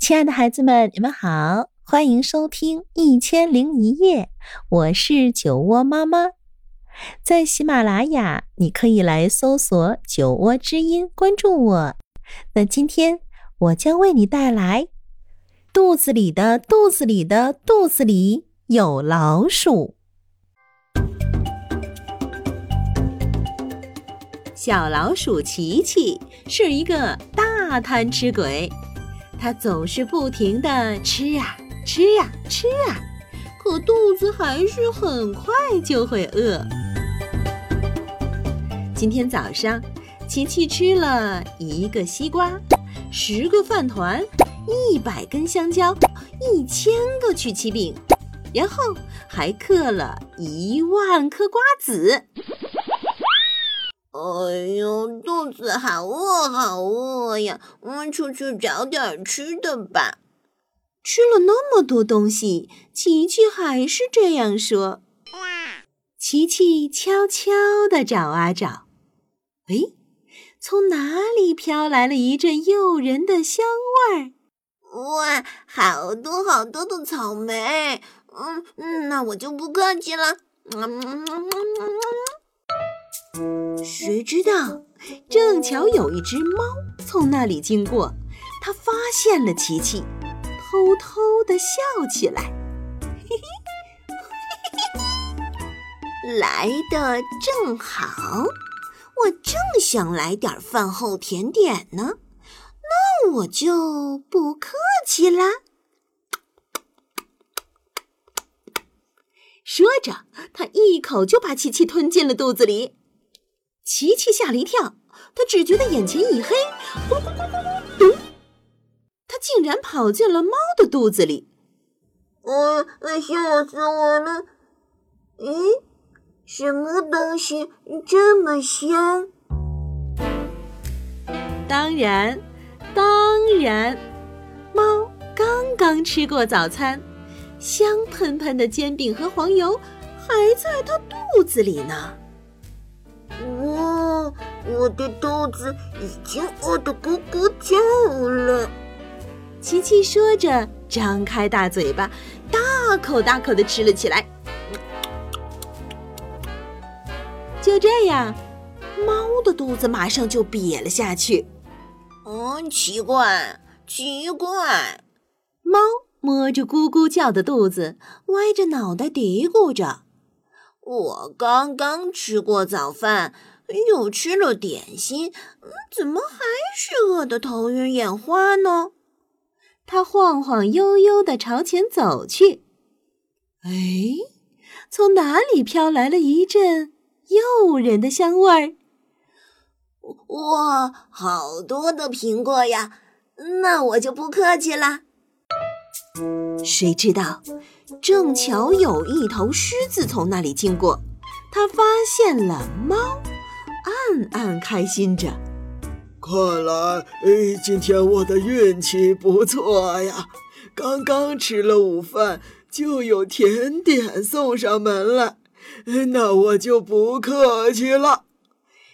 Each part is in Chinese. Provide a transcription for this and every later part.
亲爱的孩子们，你们好，欢迎收听《一千零一夜》，我是酒窝妈妈。在喜马拉雅，你可以来搜索“酒窝之音”，关注我。那今天我将为你带来《肚子里的肚子里的肚子里有老鼠》。小老鼠琪琪是一个大贪吃鬼。它总是不停地吃啊吃呀吃啊，可肚子还是很快就会饿。今天早上，琪琪吃了一个西瓜，十个饭团，一百根香蕉，一千个曲奇饼，然后还嗑了一万颗瓜子。哎呦，肚子好饿，好饿呀！我们出去找点吃的吧。吃了那么多东西，琪琪还是这样说。琪琪悄悄地找啊找，哎，从哪里飘来了一阵诱人的香味儿？哇，好多好多的草莓！嗯嗯，那我就不客气了。嗯嗯嗯嗯谁知道，正巧有一只猫从那里经过，它发现了琪琪，偷偷的笑起来，嘿嘿，嘿嘿，来的正好，我正想来点饭后甜点呢，那我就不客气啦。说着，他一口就把琪琪吞进了肚子里。琪琪吓了一跳，他只觉得眼前一黑，咕噜咕噜咕咚！他竟然跑进了猫的肚子里。我，吓死我了！咦，什么东西这么香？当然，当然，猫刚刚吃过早餐，香喷喷的煎饼和黄油还在它肚子里呢。哇，我的肚子已经饿得咕咕叫了。琪琪说着，张开大嘴巴，大口大口的吃了起来。就这样，猫的肚子马上就瘪了下去。嗯，奇怪，奇怪。猫摸着咕咕叫的肚子，歪着脑袋嘀咕着。我刚刚吃过早饭，又吃了点心，怎么还是饿得头晕眼花呢？他晃晃悠悠地朝前走去。哎，从哪里飘来了一阵诱人的香味儿？哇，好多的苹果呀！那我就不客气了。谁知道？正巧有一头狮子从那里经过，它发现了猫，暗暗开心着。看来，哎，今天我的运气不错呀！刚刚吃了午饭，就有甜点送上门来，那我就不客气了。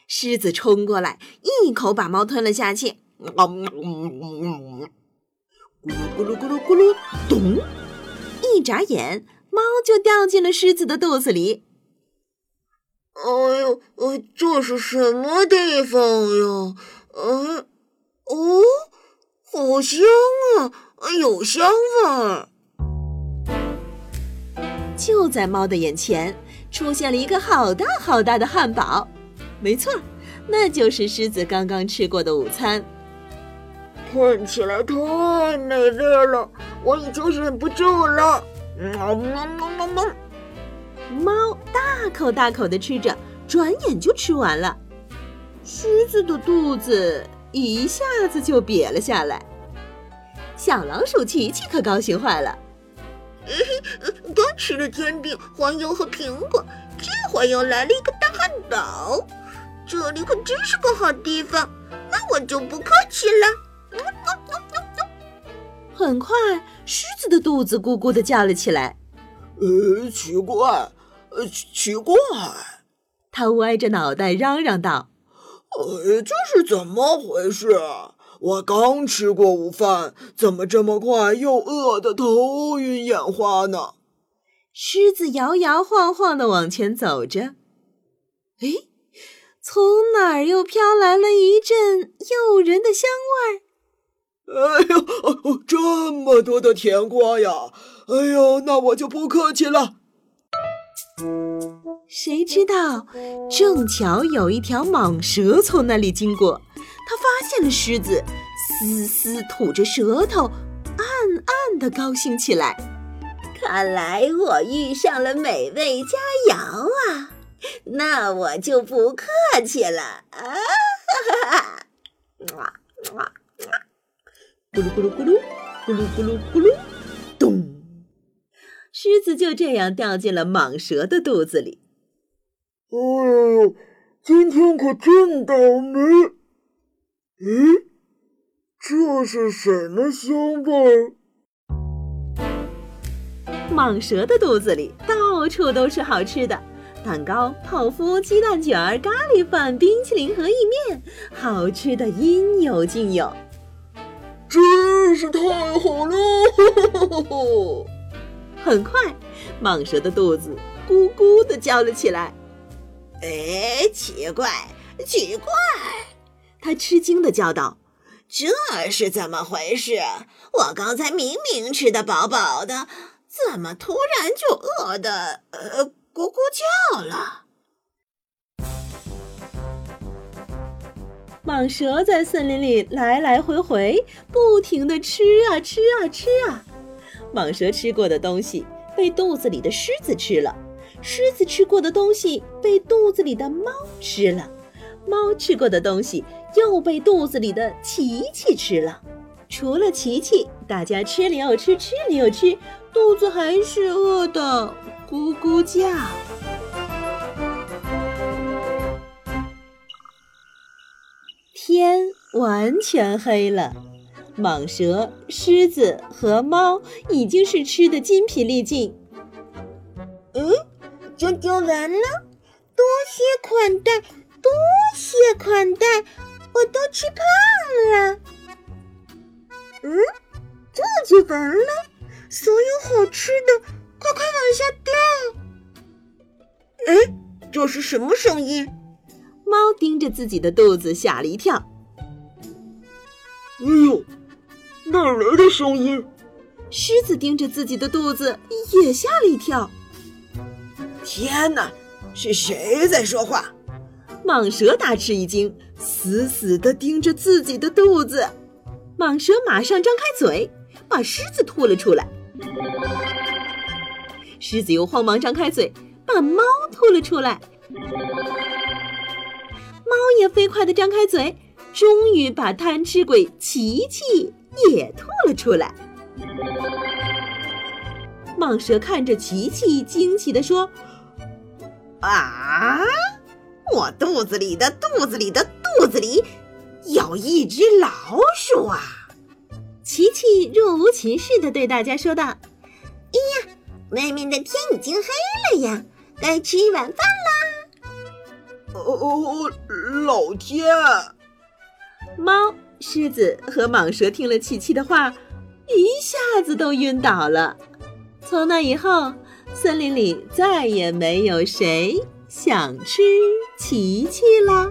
狮子冲过来，一口把猫吞了下去。咕噜咕噜咕噜咕噜，咚！一眨眼，猫就掉进了狮子的肚子里。哎呦，呃，这是什么地方呀？嗯，哦，好香啊，有香味儿。就在猫的眼前，出现了一个好大好大的汉堡。没错，那就是狮子刚刚吃过的午餐。看起来太美味了。我已经忍不住了，喵喵喵喵喵！猫大口大口的吃着，转眼就吃完了。狮子的肚子一下子就瘪了下来。小老鼠琪琪可高兴坏了。刚吃了煎饼、黄油和苹果，这会儿又来了一个大汉堡，这里可真是个好地方。那我就不客气了。很快，狮子的肚子咕咕的叫了起来。呃，奇怪，呃，奇怪！他歪着脑袋嚷嚷道：“ 呃，这是怎么回事？我刚吃过午饭，怎么这么快又饿得头晕眼花呢？狮子摇摇晃晃的往前走着，诶，从哪儿又飘来了一阵诱人的香味儿？哎呦，这么多的甜瓜呀！哎呦，那我就不客气了。谁知道，正巧有一条蟒蛇从那里经过，它发现了狮子，嘶嘶吐着舌头，暗暗的高兴起来。看来我遇上了美味佳肴啊！那我就不客气了啊！哈哈哈！哇哇哇！咕噜咕噜咕噜，咕噜咕噜咕噜，咚！狮子就这样掉进了蟒蛇的肚子里。哎呦，今天可真倒霉！咦，这是什么香味？蟒蛇的肚子里到处都是好吃的，蛋糕、泡芙、鸡蛋卷、咖喱饭、冰淇淋和意面，好吃的应有尽有。真是太好了！很快，蟒蛇的肚子咕咕地叫了起来。哎，奇怪，奇怪！他吃惊地叫道：“这是怎么回事？我刚才明明吃得饱饱的。”怎么突然就饿得呃咕咕叫了？蟒蛇在森林里来来回回，不停地吃啊吃啊吃啊。蟒蛇吃过的东西被肚子里的狮子吃了，狮子吃过的东西被肚子里的猫吃了，猫吃过的东西又被肚子里的琪琪吃了。除了琪琪，大家吃了又吃，吃了又吃，肚子还是饿的咕咕叫。天完全黑了，蟒蛇、狮子和猫已经是吃的筋疲力尽。嗯，这就完了？多谢款待，多谢款待，我都吃胖了。嗯，这就完了？所有好吃的快快往下掉！哎，这是什么声音？猫盯着自己的肚子，吓了一跳。哎呦，哪来的声音？狮子盯着自己的肚子，也吓了一跳。天哪，是谁在说话？蟒蛇大吃一惊，死死地盯着自己的肚子。蟒蛇马上张开嘴，把狮子吐了出来。狮子又慌忙张开嘴，把猫吐了出来。也飞快地张开嘴，终于把贪吃鬼琪琪也吐了出来。蟒蛇看着琪琪，惊奇地说：“啊，我肚子里的肚子里的肚子里……”有一只老鼠啊！琪琪若无其事地对大家说道：“哎呀，外面的天已经黑了呀，该吃晚饭啦！”哦哦哦，老天！猫、狮子和蟒蛇听了琪琪的话，一下子都晕倒了。从那以后，森林里再也没有谁想吃琪琪了。